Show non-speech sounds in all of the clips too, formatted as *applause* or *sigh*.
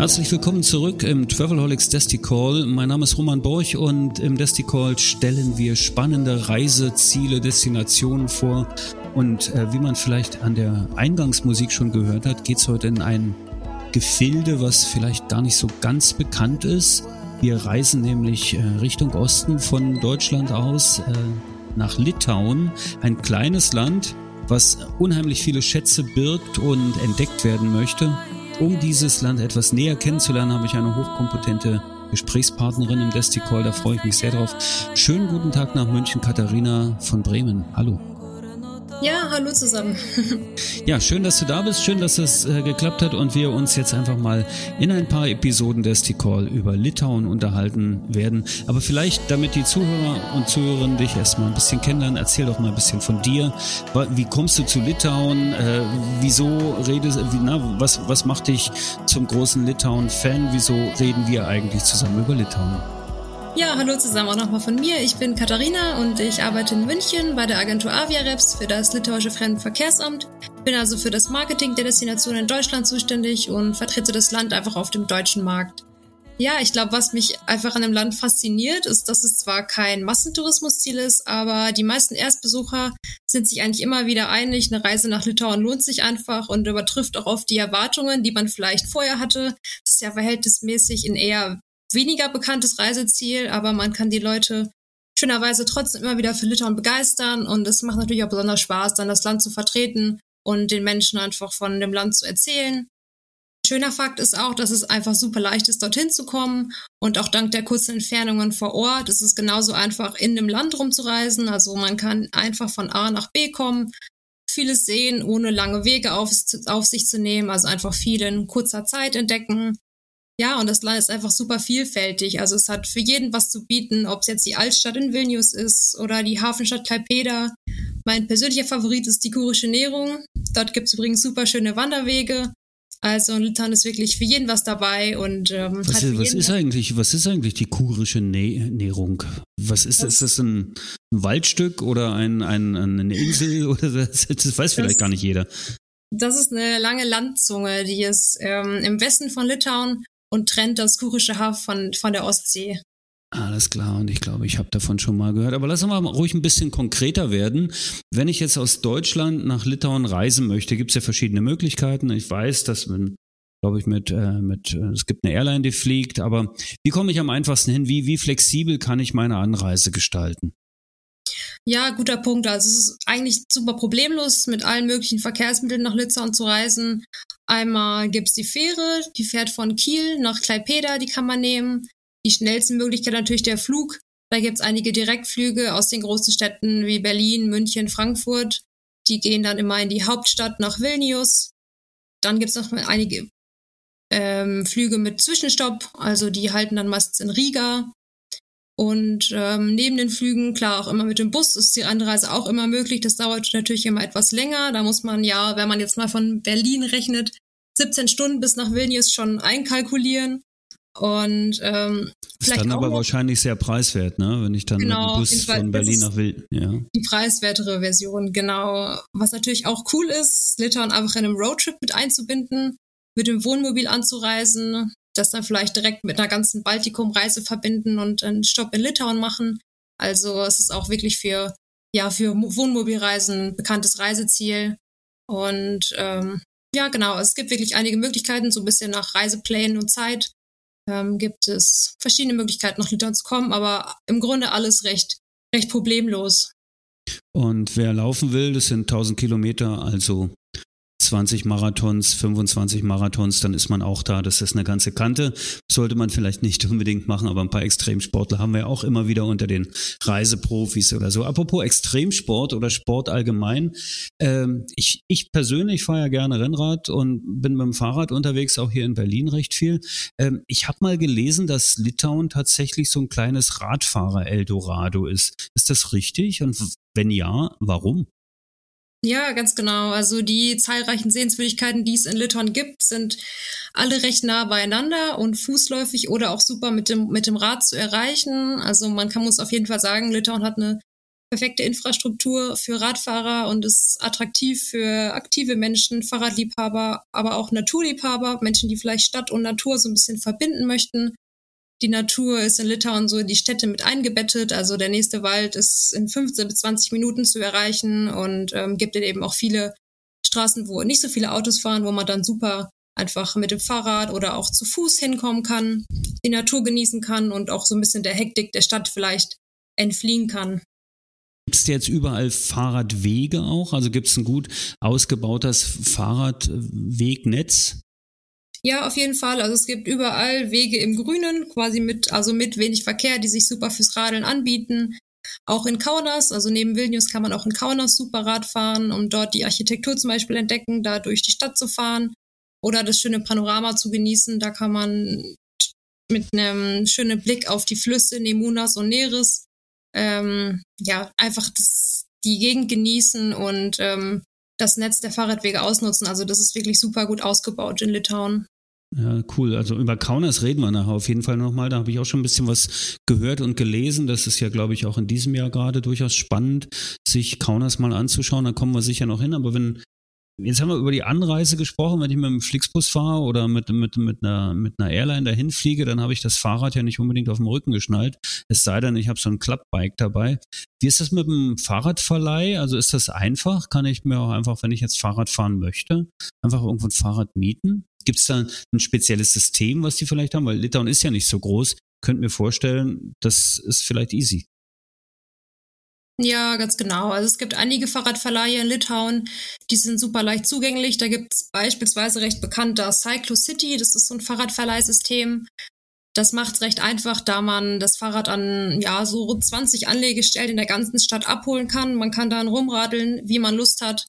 Herzlich willkommen zurück im Travelholics Desti Call. Mein Name ist Roman Borch und im Desti Call stellen wir spannende Reiseziele, Destinationen vor. Und äh, wie man vielleicht an der Eingangsmusik schon gehört hat, geht es heute in ein Gefilde, was vielleicht gar nicht so ganz bekannt ist. Wir reisen nämlich äh, Richtung Osten von Deutschland aus äh, nach Litauen, ein kleines Land, was unheimlich viele Schätze birgt und entdeckt werden möchte. Um dieses Land etwas näher kennenzulernen, habe ich eine hochkompetente Gesprächspartnerin im Desticall, da freue ich mich sehr drauf. Schönen guten Tag nach München, Katharina von Bremen. Hallo. Ja, hallo zusammen. ja, schön, dass du da bist. Schön, dass es äh, geklappt hat und wir uns jetzt einfach mal in ein paar Episoden des T-Call über Litauen unterhalten werden. Aber vielleicht, damit die Zuhörer und Zuhörerinnen dich erstmal ein bisschen kennenlernen, erzähl doch mal ein bisschen von dir. Wie kommst du zu Litauen? Äh, wieso redest, wie, na, was, was macht dich zum großen Litauen-Fan? Wieso reden wir eigentlich zusammen über Litauen? Ja, hallo zusammen auch nochmal von mir. Ich bin Katharina und ich arbeite in München bei der Agentur Aviareps für das litauische Fremdenverkehrsamt. Bin also für das Marketing der Destination in Deutschland zuständig und vertrete das Land einfach auf dem deutschen Markt. Ja, ich glaube, was mich einfach an dem Land fasziniert, ist, dass es zwar kein Massentourismusziel ist, aber die meisten Erstbesucher sind sich eigentlich immer wieder einig, eine Reise nach Litauen lohnt sich einfach und übertrifft auch oft die Erwartungen, die man vielleicht vorher hatte. Das ist ja verhältnismäßig in eher weniger bekanntes Reiseziel, aber man kann die Leute schönerweise trotzdem immer wieder für Litauen begeistern und es macht natürlich auch besonders Spaß, dann das Land zu vertreten und den Menschen einfach von dem Land zu erzählen. Schöner Fakt ist auch, dass es einfach super leicht ist, dorthin zu kommen und auch dank der kurzen Entfernungen vor Ort ist es genauso einfach, in dem Land rumzureisen. Also man kann einfach von A nach B kommen, vieles sehen, ohne lange Wege auf, auf sich zu nehmen, also einfach viel in kurzer Zeit entdecken. Ja, und das Land ist einfach super vielfältig. Also es hat für jeden was zu bieten, ob es jetzt die Altstadt in Vilnius ist oder die Hafenstadt Klaipeda. Mein persönlicher Favorit ist die kurische Nährung. Dort gibt es übrigens super schöne Wanderwege. Also in Litauen ist wirklich für jeden was dabei und ähm, was, ist, was ist eigentlich was ist eigentlich die kurische Nä Nährung? Was ist das? Ist das ein, ein Waldstück oder ein, ein, eine Insel *laughs* oder das, das weiß vielleicht das, gar nicht jeder. Das ist eine lange Landzunge, die ist ähm, im Westen von Litauen und trennt das kurische Haff von, von der Ostsee. Alles klar, und ich glaube, ich habe davon schon mal gehört. Aber lass uns mal ruhig ein bisschen konkreter werden. Wenn ich jetzt aus Deutschland nach Litauen reisen möchte, gibt es ja verschiedene Möglichkeiten. Ich weiß, dass man, glaube ich, mit, äh, mit, äh, es gibt eine Airline, die fliegt, aber wie komme ich am einfachsten hin? Wie, wie flexibel kann ich meine Anreise gestalten? Ja, guter Punkt. Also es ist eigentlich super problemlos, mit allen möglichen Verkehrsmitteln nach Litauen zu reisen. Einmal gibt's die Fähre, die fährt von Kiel nach Klaipeda, die kann man nehmen. Die schnellste Möglichkeit natürlich der Flug. Da gibt's einige Direktflüge aus den großen Städten wie Berlin, München, Frankfurt. Die gehen dann immer in die Hauptstadt nach Vilnius. Dann gibt's noch einige ähm, Flüge mit Zwischenstopp, also die halten dann meistens in Riga. Und ähm, neben den Flügen, klar, auch immer mit dem Bus ist die Anreise auch immer möglich. Das dauert natürlich immer etwas länger. Da muss man ja, wenn man jetzt mal von Berlin rechnet, 17 Stunden bis nach Vilnius schon einkalkulieren. Und ähm, ist dann aber wahrscheinlich sehr preiswert, ne? Wenn ich dann genau, mit dem Bus von Berlin nach Vilnius. Ja. Die preiswertere Version, genau. Was natürlich auch cool ist, Litauen einfach in einem Roadtrip mit einzubinden, mit dem Wohnmobil anzureisen, das dann vielleicht direkt mit einer ganzen Baltikum-Reise verbinden und einen Stopp in Litauen machen. Also es ist auch wirklich für, ja, für Wohnmobilreisen ein bekanntes Reiseziel. Und ähm, ja, genau, es gibt wirklich einige Möglichkeiten, so ein bisschen nach Reiseplänen und Zeit ähm, gibt es verschiedene Möglichkeiten, nach Litauen zu kommen, aber im Grunde alles recht, recht problemlos. Und wer laufen will, das sind 1000 Kilometer, also 20 Marathons, 25 Marathons, dann ist man auch da. Das ist eine ganze Kante. Sollte man vielleicht nicht *laughs* unbedingt machen, aber ein paar Extremsportler haben wir auch immer wieder unter den Reiseprofis oder so. Apropos Extremsport oder Sport allgemein. Ähm, ich, ich persönlich fahre ja gerne Rennrad und bin mit dem Fahrrad unterwegs, auch hier in Berlin recht viel. Ähm, ich habe mal gelesen, dass Litauen tatsächlich so ein kleines Radfahrer-Eldorado ist. Ist das richtig? Und wenn ja, warum? Ja, ganz genau. Also die zahlreichen Sehenswürdigkeiten, die es in Litauen gibt, sind alle recht nah beieinander und fußläufig oder auch super mit dem, mit dem Rad zu erreichen. Also man kann uns auf jeden Fall sagen, Litauen hat eine perfekte Infrastruktur für Radfahrer und ist attraktiv für aktive Menschen, Fahrradliebhaber, aber auch Naturliebhaber, Menschen, die vielleicht Stadt und Natur so ein bisschen verbinden möchten. Die Natur ist in Litauen so in die Städte mit eingebettet. Also der nächste Wald ist in 15 bis 20 Minuten zu erreichen und ähm, gibt eben auch viele Straßen, wo nicht so viele Autos fahren, wo man dann super einfach mit dem Fahrrad oder auch zu Fuß hinkommen kann, die Natur genießen kann und auch so ein bisschen der Hektik der Stadt vielleicht entfliehen kann. Gibt es jetzt überall Fahrradwege auch? Also gibt es ein gut ausgebautes Fahrradwegnetz? Ja, auf jeden Fall. Also es gibt überall Wege im Grünen, quasi mit, also mit wenig Verkehr, die sich super fürs Radeln anbieten. Auch in Kaunas, also neben Vilnius kann man auch in Kaunas super Rad fahren, um dort die Architektur zum Beispiel entdecken, da durch die Stadt zu fahren oder das schöne Panorama zu genießen. Da kann man mit einem schönen Blick auf die Flüsse Nemunas und Neres ähm, ja einfach das, die Gegend genießen und ähm, das Netz der Fahrradwege ausnutzen. Also das ist wirklich super gut ausgebaut in Litauen. Ja, cool. Also über Kaunas reden wir nachher auf jeden Fall nochmal. Da habe ich auch schon ein bisschen was gehört und gelesen. Das ist ja, glaube ich, auch in diesem Jahr gerade durchaus spannend, sich Kaunas mal anzuschauen. Da kommen wir sicher noch hin. Aber wenn Jetzt haben wir über die Anreise gesprochen. Wenn ich mit dem Flixbus fahre oder mit, mit, mit, einer, mit einer Airline dahin fliege, dann habe ich das Fahrrad ja nicht unbedingt auf dem Rücken geschnallt. Es sei denn, ich habe so ein Clubbike dabei. Wie ist das mit dem Fahrradverleih? Also ist das einfach? Kann ich mir auch einfach, wenn ich jetzt Fahrrad fahren möchte, einfach irgendwo ein Fahrrad mieten? Gibt es da ein spezielles System, was die vielleicht haben? Weil Litauen ist ja nicht so groß. Könnt mir vorstellen, das ist vielleicht easy. Ja, ganz genau. Also es gibt einige Fahrradverleihe in Litauen, die sind super leicht zugänglich. Da gibt es beispielsweise recht bekannter Cyclo City, das ist so ein Fahrradverleihsystem. Das macht es recht einfach, da man das Fahrrad an ja so rund 20 Anlegestellen in der ganzen Stadt abholen kann. Man kann dann rumradeln, wie man Lust hat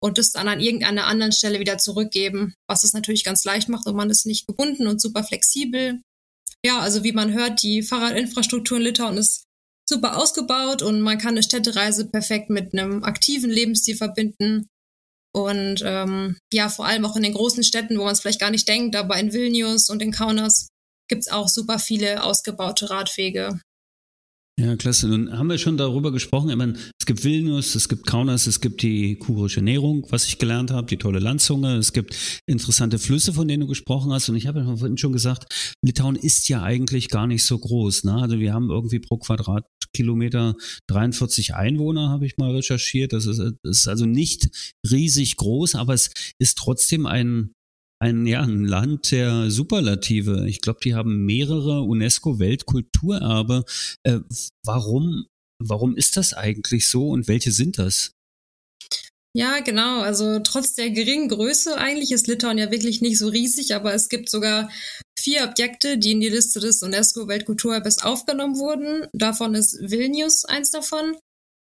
und es dann an irgendeiner anderen Stelle wieder zurückgeben, was es natürlich ganz leicht macht und man ist nicht gebunden und super flexibel. Ja, also wie man hört, die Fahrradinfrastruktur in Litauen ist super ausgebaut und man kann eine Städtereise perfekt mit einem aktiven Lebensstil verbinden. Und ähm, ja, vor allem auch in den großen Städten, wo man es vielleicht gar nicht denkt, aber in Vilnius und in Kaunas gibt es auch super viele ausgebaute Radwege. Ja, klasse. Nun haben wir schon darüber gesprochen. Ich meine, es gibt Vilnius, es gibt Kaunas, es gibt die kurische Ernährung, was ich gelernt habe, die tolle Landzunge. Es gibt interessante Flüsse, von denen du gesprochen hast. Und ich habe ja vorhin schon gesagt, Litauen ist ja eigentlich gar nicht so groß. Ne? Also wir haben irgendwie pro Quadratkilometer 43 Einwohner, habe ich mal recherchiert. Das ist, das ist also nicht riesig groß, aber es ist trotzdem ein ein, ja, ein Land der Superlative. Ich glaube, die haben mehrere UNESCO-Weltkulturerbe. Äh, warum, warum ist das eigentlich so und welche sind das? Ja, genau. Also trotz der geringen Größe eigentlich ist Litauen ja wirklich nicht so riesig, aber es gibt sogar vier Objekte, die in die Liste des UNESCO-Weltkulturerbes aufgenommen wurden. Davon ist Vilnius eins davon.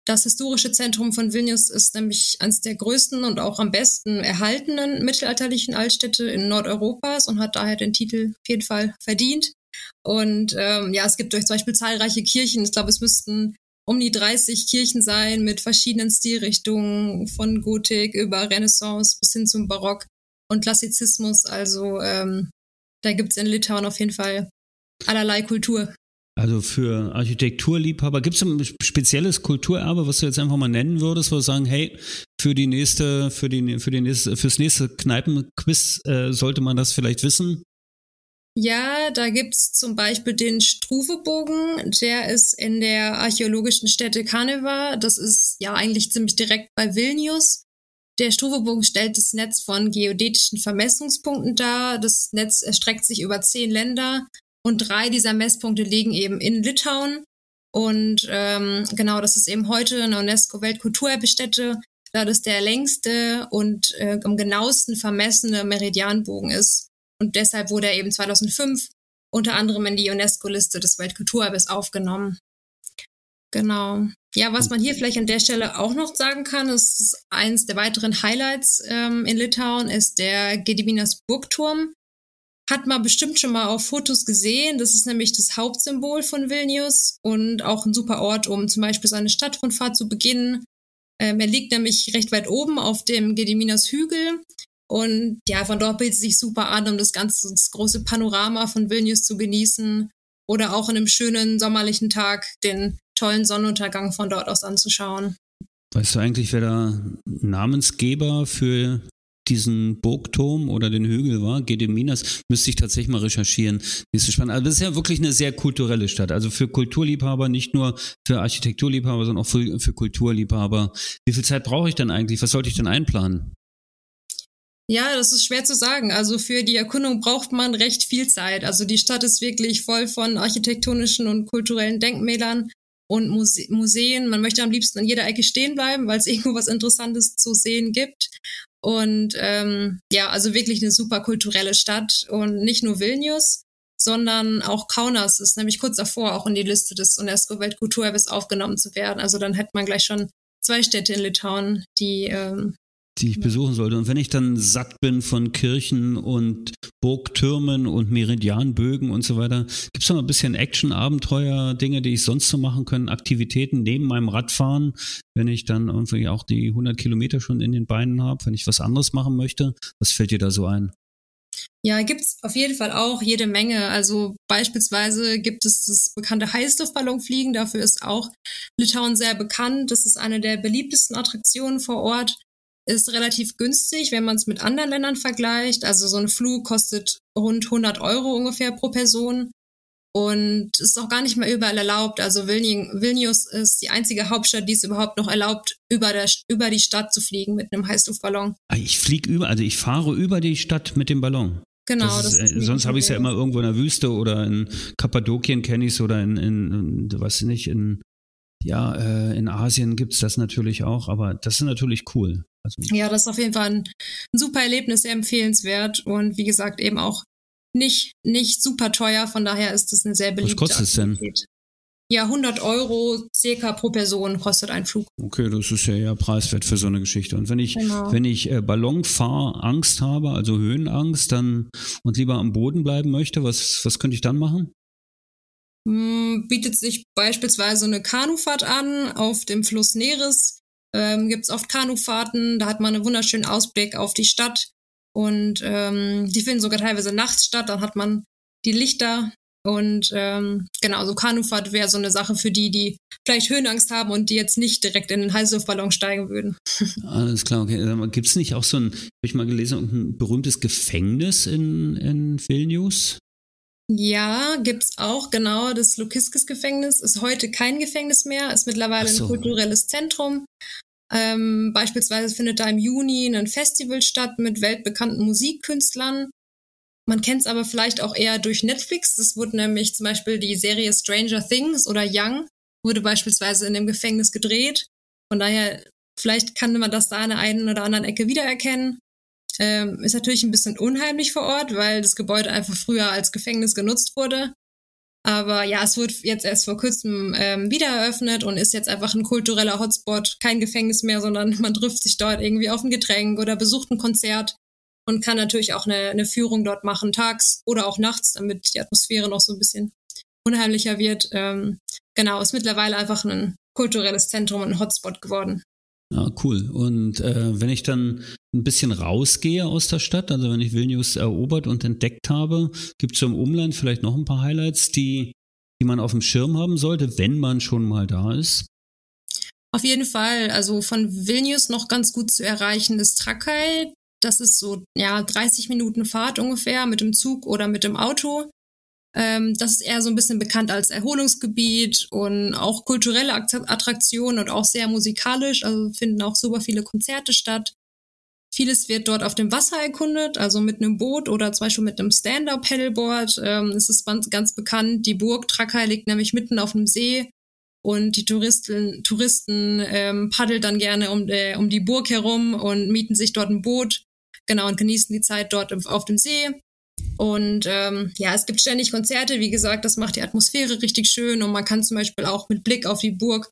Das historische Zentrum von Vilnius ist nämlich eines der größten und auch am besten erhaltenen mittelalterlichen Altstädte in Nordeuropas und hat daher den Titel auf jeden Fall verdient. Und ähm, ja, es gibt durch zum Beispiel zahlreiche Kirchen. Ich glaube, es müssten um die 30 Kirchen sein mit verschiedenen Stilrichtungen von Gotik über Renaissance bis hin zum Barock und Klassizismus. Also ähm, da gibt's in Litauen auf jeden Fall allerlei Kultur. Also für Architekturliebhaber, gibt es ein spezielles Kulturerbe, was du jetzt einfach mal nennen würdest, wo du sagen, hey, für die nächste, für die, für die nächste, fürs nächste Kneipenquiz äh, sollte man das vielleicht wissen? Ja, da gibt's zum Beispiel den Struvebogen, der ist in der archäologischen Stätte Kaneva. Das ist ja eigentlich ziemlich direkt bei Vilnius. Der Struvebogen stellt das Netz von geodätischen Vermessungspunkten dar. Das Netz erstreckt sich über zehn Länder und drei dieser Messpunkte liegen eben in Litauen. Und ähm, genau, das ist eben heute eine UNESCO-Weltkulturerbestätte. da das der längste und äh, am genauesten vermessene Meridianbogen ist. Und deshalb wurde er eben 2005 unter anderem in die UNESCO-Liste des Weltkulturerbes aufgenommen. Genau. Ja, was man hier vielleicht an der Stelle auch noch sagen kann, ist eins der weiteren Highlights ähm, in Litauen ist der Gediminas Burgturm. Hat man bestimmt schon mal auf Fotos gesehen. Das ist nämlich das Hauptsymbol von Vilnius und auch ein super Ort, um zum Beispiel seine Stadtrundfahrt zu beginnen. Ähm, er liegt nämlich recht weit oben auf dem Gediminas Hügel. Und ja, von dort bietet es sich super an, um das ganze das große Panorama von Vilnius zu genießen. Oder auch an einem schönen sommerlichen Tag den tollen Sonnenuntergang von dort aus anzuschauen. Weißt du eigentlich, wer da Namensgeber für diesen Burgturm oder den Hügel war, Gediminas, müsste ich tatsächlich mal recherchieren. Nächste spannend. Also das ist ja wirklich eine sehr kulturelle Stadt. Also für Kulturliebhaber, nicht nur für Architekturliebhaber, sondern auch für, für Kulturliebhaber. Wie viel Zeit brauche ich denn eigentlich? Was sollte ich denn einplanen? Ja, das ist schwer zu sagen. Also für die Erkundung braucht man recht viel Zeit. Also die Stadt ist wirklich voll von architektonischen und kulturellen Denkmälern und Muse Museen. Man möchte am liebsten an jeder Ecke stehen bleiben, weil es *laughs* irgendwo was Interessantes zu sehen gibt. Und ähm, ja, also wirklich eine super kulturelle Stadt und nicht nur Vilnius, sondern auch Kaunas ist nämlich kurz davor auch in die Liste des UNESCO-Weltkulturerbes aufgenommen zu werden. Also dann hätte man gleich schon zwei Städte in Litauen, die ähm, die ich besuchen sollte. Und wenn ich dann satt bin von Kirchen und Burgtürmen und Meridianbögen und so weiter, gibt es noch ein bisschen Action, Abenteuer, Dinge, die ich sonst so machen kann, Aktivitäten neben meinem Radfahren, wenn ich dann irgendwie auch die 100 Kilometer schon in den Beinen habe, wenn ich was anderes machen möchte. Was fällt dir da so ein? Ja, gibt's auf jeden Fall auch jede Menge. Also beispielsweise gibt es das bekannte Heißluftballonfliegen. Dafür ist auch Litauen sehr bekannt. Das ist eine der beliebtesten Attraktionen vor Ort ist relativ günstig, wenn man es mit anderen Ländern vergleicht. Also so ein Flug kostet rund 100 Euro ungefähr pro Person und ist auch gar nicht mehr überall erlaubt. Also Vilnius ist die einzige Hauptstadt, die es überhaupt noch erlaubt, über, der, über die Stadt zu fliegen mit einem Heißluftballon. Ah, ich fliege über, also ich fahre über die Stadt mit dem Ballon. Genau. Das ist, das ist äh, sonst habe ich es ja immer irgendwo in der Wüste oder in Kappadokien kenne ich es oder in, in, in, was nicht, in ja, äh, in Asien gibt's das natürlich auch, aber das ist natürlich cool. Also, ja, das ist auf jeden Fall ein, ein super Erlebnis, sehr empfehlenswert und wie gesagt eben auch nicht, nicht super teuer, von daher ist das eine sehr beliebte Was kostet es denn? Ja, 100 Euro circa pro Person kostet ein Flug. Okay, das ist ja ja preiswert für so eine Geschichte. Und wenn ich, genau. wenn ich äh, Ballonfahrangst habe, also Höhenangst, dann und lieber am Boden bleiben möchte, was, was könnte ich dann machen? Hm, bietet sich beispielsweise eine Kanufahrt an auf dem Fluss Neres. Ähm, Gibt es oft Kanufahrten, da hat man einen wunderschönen Ausblick auf die Stadt und ähm, die finden sogar teilweise nachts statt. Dann hat man die Lichter und ähm, genau, so Kanufahrt wäre so eine Sache für die, die vielleicht Höhenangst haben und die jetzt nicht direkt in den Heißluftballon steigen würden. *laughs* Alles klar, okay. Gibt es nicht auch so ein, habe ich mal gelesen, ein berühmtes Gefängnis in, in Vilnius? Ja, gibt's auch, genau. Das Lukiskis-Gefängnis ist heute kein Gefängnis mehr, ist mittlerweile so. ein kulturelles Zentrum. Ähm, beispielsweise findet da im Juni ein Festival statt mit weltbekannten Musikkünstlern. Man kennt es aber vielleicht auch eher durch Netflix. Das wurde nämlich zum Beispiel die Serie Stranger Things oder Young wurde beispielsweise in dem Gefängnis gedreht. Von daher, vielleicht kann man das da an der einen oder anderen Ecke wiedererkennen. Ähm, ist natürlich ein bisschen unheimlich vor Ort, weil das Gebäude einfach früher als Gefängnis genutzt wurde. Aber ja, es wurde jetzt erst vor kurzem ähm, wieder eröffnet und ist jetzt einfach ein kultureller Hotspot, kein Gefängnis mehr, sondern *laughs* man trifft sich dort irgendwie auf ein Getränk oder besucht ein Konzert und kann natürlich auch eine, eine Führung dort machen, tags oder auch nachts, damit die Atmosphäre noch so ein bisschen unheimlicher wird. Ähm, genau, ist mittlerweile einfach ein kulturelles Zentrum und ein Hotspot geworden. Ja, cool. Und äh, wenn ich dann ein bisschen rausgehe aus der Stadt, also wenn ich Vilnius erobert und entdeckt habe, gibt es im Umland vielleicht noch ein paar Highlights, die, die man auf dem Schirm haben sollte, wenn man schon mal da ist? Auf jeden Fall. Also von Vilnius noch ganz gut zu erreichen ist Trakai. Das ist so ja 30 Minuten Fahrt ungefähr mit dem Zug oder mit dem Auto. Ähm, das ist eher so ein bisschen bekannt als Erholungsgebiet und auch kulturelle Attraktionen und auch sehr musikalisch. Also finden auch super viele Konzerte statt. Vieles wird dort auf dem Wasser erkundet, also mit einem Boot oder zum Beispiel mit einem Stand-Up-Paddleboard. Ähm, es ist ganz, bekannt. Die Burg Trakai liegt nämlich mitten auf einem See und die Touristen, Touristen ähm, paddeln dann gerne um, äh, um die Burg herum und mieten sich dort ein Boot, genau, und genießen die Zeit dort auf dem See. Und ähm, ja, es gibt ständig Konzerte, wie gesagt, das macht die Atmosphäre richtig schön und man kann zum Beispiel auch mit Blick auf die Burg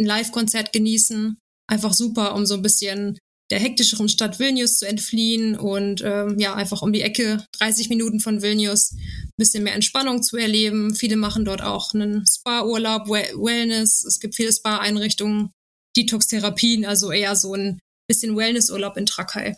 ein Live-Konzert genießen. Einfach super, um so ein bisschen der hektischeren Stadt Vilnius zu entfliehen und ähm, ja, einfach um die Ecke, 30 Minuten von Vilnius, ein bisschen mehr Entspannung zu erleben. Viele machen dort auch einen Spa-Urlaub, Wellness. Es gibt viele Spa-Einrichtungen, Detox-Therapien, also eher so ein bisschen Wellness-Urlaub in Trakai.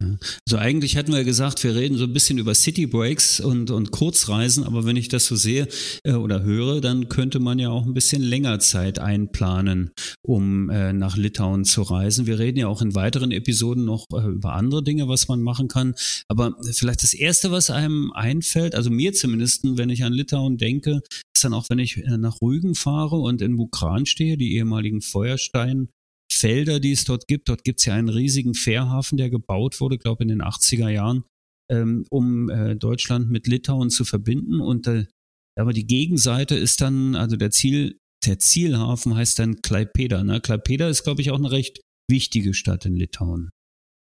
Also eigentlich hatten wir gesagt, wir reden so ein bisschen über City Breaks und, und Kurzreisen, aber wenn ich das so sehe äh, oder höre, dann könnte man ja auch ein bisschen länger Zeit einplanen, um äh, nach Litauen zu reisen. Wir reden ja auch in weiteren Episoden noch äh, über andere Dinge, was man machen kann. Aber vielleicht das Erste, was einem einfällt, also mir zumindest, wenn ich an Litauen denke, ist dann auch, wenn ich äh, nach Rügen fahre und in Bukran stehe, die ehemaligen Feuerstein Felder, die es dort gibt. Dort gibt es ja einen riesigen Fährhafen, der gebaut wurde, glaube ich, in den 80er Jahren, ähm, um äh, Deutschland mit Litauen zu verbinden. Und äh, aber die Gegenseite ist dann, also der Ziel, der Zielhafen heißt dann Klaipeda. Ne? Klaipeda ist, glaube ich, auch eine recht wichtige Stadt in Litauen.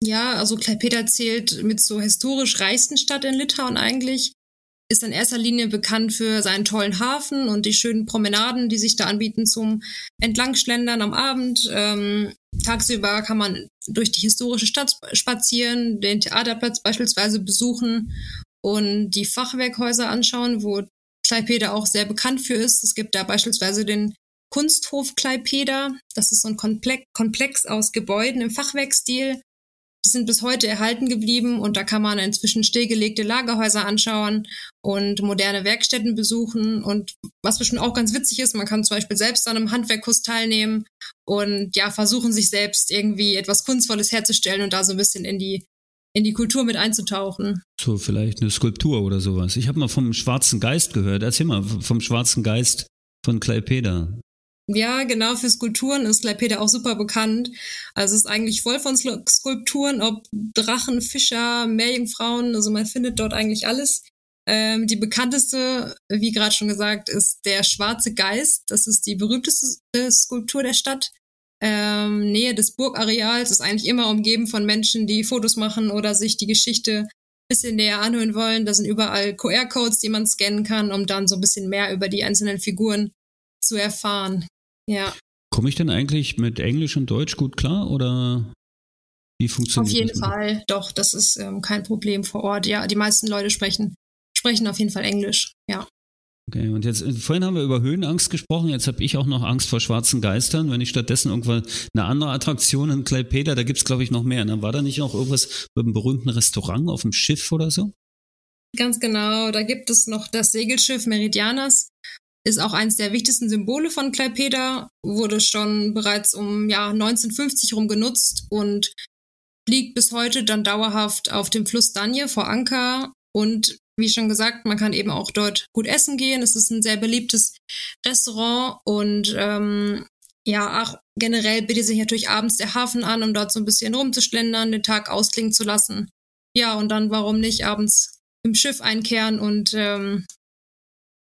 Ja, also Klaipeda zählt mit zur historisch reichsten Stadt in Litauen eigentlich ist in erster Linie bekannt für seinen tollen Hafen und die schönen Promenaden, die sich da anbieten zum Entlangschlendern am Abend. Ähm, tagsüber kann man durch die historische Stadt spazieren, den Theaterplatz beispielsweise besuchen und die Fachwerkhäuser anschauen, wo Klaipeda auch sehr bekannt für ist. Es gibt da beispielsweise den Kunsthof Klaipeda. Das ist so ein Komplex aus Gebäuden im Fachwerkstil die sind bis heute erhalten geblieben und da kann man inzwischen stillgelegte Lagerhäuser anschauen und moderne Werkstätten besuchen. Und was bestimmt auch ganz witzig ist, man kann zum Beispiel selbst an einem Handwerkkurs teilnehmen und ja, versuchen sich selbst irgendwie etwas Kunstvolles herzustellen und da so ein bisschen in die in die Kultur mit einzutauchen. So vielleicht eine Skulptur oder sowas. Ich habe mal vom Schwarzen Geist gehört. Erzähl mal vom Schwarzen Geist von Klaipeda. Ja, genau, für Skulpturen ist Klaipeda auch super bekannt. Also es ist eigentlich voll von Skulpturen, ob Drachen, Fischer, Meerjungfrauen, also man findet dort eigentlich alles. Ähm, die bekannteste, wie gerade schon gesagt, ist der Schwarze Geist. Das ist die berühmteste Skulptur der Stadt. Ähm, Nähe des Burgareals ist eigentlich immer umgeben von Menschen, die Fotos machen oder sich die Geschichte ein bisschen näher anhören wollen. Da sind überall QR-Codes, die man scannen kann, um dann so ein bisschen mehr über die einzelnen Figuren zu erfahren. Ja. Komme ich denn eigentlich mit Englisch und Deutsch gut klar oder wie funktioniert das? Auf jeden das Fall, doch, das ist ähm, kein Problem vor Ort. Ja, die meisten Leute sprechen, sprechen auf jeden Fall Englisch, ja. Okay, und jetzt, äh, vorhin haben wir über Höhenangst gesprochen, jetzt habe ich auch noch Angst vor schwarzen Geistern. Wenn ich stattdessen irgendwann eine andere Attraktion in Klaipeda, da gibt es glaube ich noch mehr. Ne? War da nicht noch irgendwas mit einem berühmten Restaurant auf dem Schiff oder so? Ganz genau, da gibt es noch das Segelschiff Meridianas ist auch eines der wichtigsten Symbole von Klaipeda, wurde schon bereits um ja, 1950 rum genutzt und liegt bis heute dann dauerhaft auf dem Fluss Danje vor Anker. Und wie schon gesagt, man kann eben auch dort gut essen gehen. Es ist ein sehr beliebtes Restaurant und ähm, ja, auch generell bietet sich natürlich abends der Hafen an, um dort so ein bisschen rumzuschlendern, den Tag ausklingen zu lassen. Ja, und dann warum nicht abends im Schiff einkehren und ähm,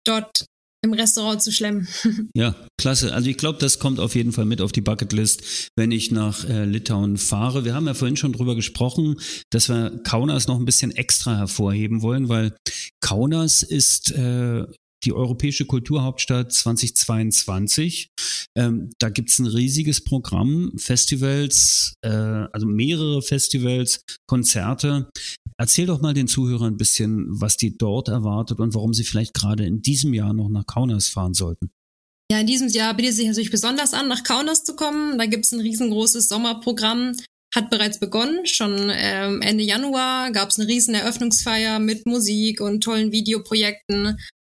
dort im Restaurant zu schlemmen. *laughs* Ja, klasse. Also ich glaube, das kommt auf jeden Fall mit auf die Bucketlist, wenn ich nach äh, Litauen fahre. Wir haben ja vorhin schon drüber gesprochen, dass wir Kaunas noch ein bisschen extra hervorheben wollen, weil Kaunas ist äh, die Europäische Kulturhauptstadt 2022. Ähm, da gibt's ein riesiges Programm, Festivals, äh, also mehrere Festivals, Konzerte. Erzähl doch mal den Zuhörern ein bisschen, was die dort erwartet und warum sie vielleicht gerade in diesem Jahr noch nach Kaunas fahren sollten. Ja, in diesem Jahr bietet es sich natürlich besonders an, nach Kaunas zu kommen. Da gibt's ein riesengroßes Sommerprogramm, hat bereits begonnen. Schon ähm, Ende Januar gab es eine riesen Eröffnungsfeier mit Musik und tollen Videoprojekten.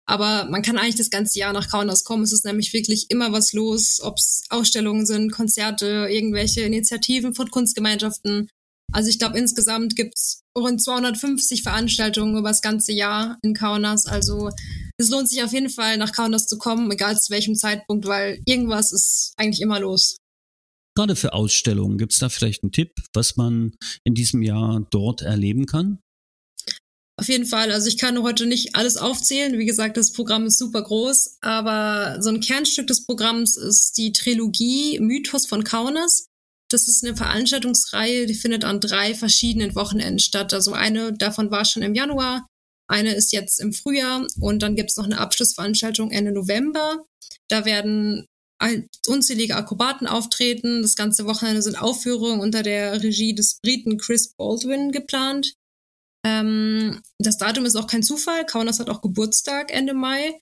Aber man kann eigentlich das ganze Jahr nach Kaunas kommen. Es ist nämlich wirklich immer was los, ob es Ausstellungen sind, Konzerte, irgendwelche Initiativen von Kunstgemeinschaften. Also ich glaube, insgesamt gibt's rund 250 Veranstaltungen über das ganze Jahr in Kaunas. Also es lohnt sich auf jeden Fall, nach Kaunas zu kommen, egal zu welchem Zeitpunkt, weil irgendwas ist eigentlich immer los. Gerade für Ausstellungen, gibt es da vielleicht einen Tipp, was man in diesem Jahr dort erleben kann? Auf jeden Fall. Also ich kann heute nicht alles aufzählen. Wie gesagt, das Programm ist super groß. Aber so ein Kernstück des Programms ist die Trilogie Mythos von Kaunas. Das ist eine Veranstaltungsreihe, die findet an drei verschiedenen Wochenenden statt. Also eine davon war schon im Januar, eine ist jetzt im Frühjahr und dann gibt es noch eine Abschlussveranstaltung Ende November. Da werden unzählige Akrobaten auftreten. Das ganze Wochenende sind Aufführungen unter der Regie des Briten Chris Baldwin geplant. Ähm, das Datum ist auch kein Zufall. Kaunas hat auch Geburtstag Ende Mai.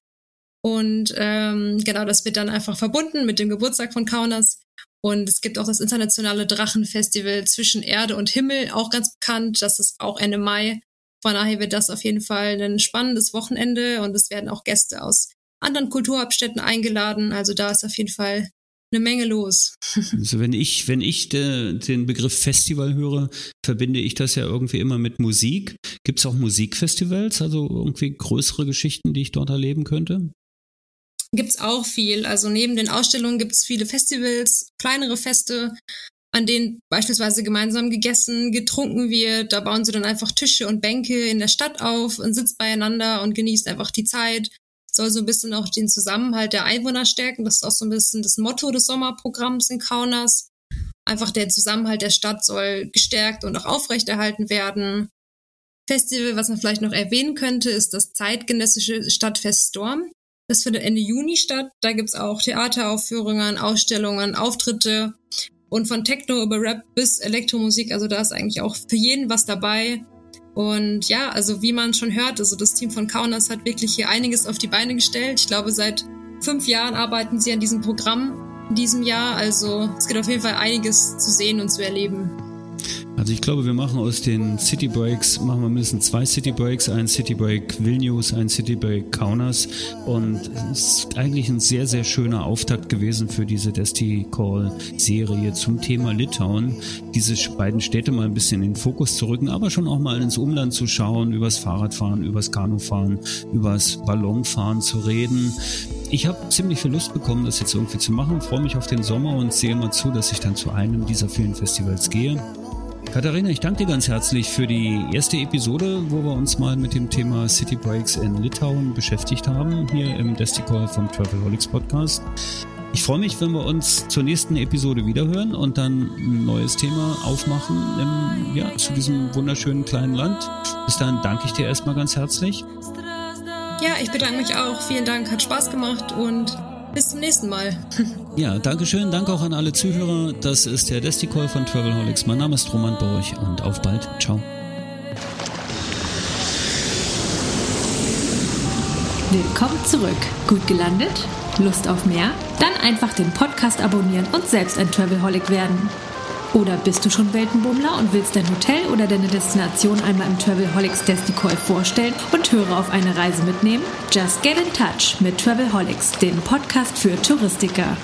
Und ähm, genau, das wird dann einfach verbunden mit dem Geburtstag von Kaunas. Und es gibt auch das internationale Drachenfestival zwischen Erde und Himmel, auch ganz bekannt. Das ist auch Ende Mai. Von daher wird das auf jeden Fall ein spannendes Wochenende und es werden auch Gäste aus anderen Kulturhauptstädten eingeladen. Also da ist auf jeden Fall eine Menge los. *laughs* Also wenn ich, wenn ich de, den Begriff Festival höre, verbinde ich das ja irgendwie immer mit Musik. Gibt es auch Musikfestivals, also irgendwie größere Geschichten, die ich dort erleben könnte? Gibt's auch viel. Also neben den Ausstellungen gibt's viele Festivals, kleinere Feste, an denen beispielsweise gemeinsam gegessen, getrunken wird. Da bauen sie dann einfach Tische und Bänke in der Stadt auf und sitzt beieinander und genießt einfach die Zeit soll so ein bisschen auch den Zusammenhalt der Einwohner stärken. Das ist auch so ein bisschen das Motto des Sommerprogramms in Kaunas. Einfach der Zusammenhalt der Stadt soll gestärkt und auch aufrechterhalten werden. Festival, was man vielleicht noch erwähnen könnte, ist das zeitgenössische Stadtfest Storm. Das findet Ende Juni statt. Da gibt's auch Theateraufführungen, Ausstellungen, Auftritte und von Techno über Rap bis Elektromusik. Also da ist eigentlich auch für jeden was dabei. Und ja, also wie man schon hört, also das Team von Kaunas hat wirklich hier einiges auf die Beine gestellt. Ich glaube, seit fünf Jahren arbeiten sie an diesem Programm in diesem Jahr. Also es gibt auf jeden Fall einiges zu sehen und zu erleben. Also ich glaube, wir machen aus den City Breaks, machen wir mindestens zwei City Breaks, ein City Break Vilnius, ein City Break Kaunas und es ist eigentlich ein sehr, sehr schöner Auftakt gewesen für diese Desti Call Serie zum Thema Litauen, diese beiden Städte mal ein bisschen in den Fokus zu rücken, aber schon auch mal ins Umland zu schauen, übers Fahrradfahren, übers Kanufahren, übers Ballonfahren zu reden. Ich habe ziemlich viel Lust bekommen, das jetzt irgendwie zu machen, freue mich auf den Sommer und sehe mal zu, dass ich dann zu einem dieser vielen Festivals gehe. Katharina, ich danke dir ganz herzlich für die erste Episode, wo wir uns mal mit dem Thema City Breaks in Litauen beschäftigt haben, hier im Desticall vom Travelholics Podcast. Ich freue mich, wenn wir uns zur nächsten Episode wiederhören und dann ein neues Thema aufmachen im, ja, zu diesem wunderschönen kleinen Land. Bis dahin danke ich dir erstmal ganz herzlich. Ja, ich bedanke mich auch. Vielen Dank, hat Spaß gemacht und bis zum nächsten Mal. *laughs* Ja, Dankeschön. Danke auch an alle Zuhörer. Das ist der Desticall von Travelholics. Mein Name ist Roman Borch und auf bald. Ciao. Willkommen zurück. Gut gelandet? Lust auf mehr? Dann einfach den Podcast abonnieren und selbst ein Travelholic werden. Oder bist du schon Weltenbummler und willst dein Hotel oder deine Destination einmal im Travelholics Desticoy vorstellen und Hörer auf eine Reise mitnehmen? Just get in touch mit Travelholics, dem Podcast für Touristiker.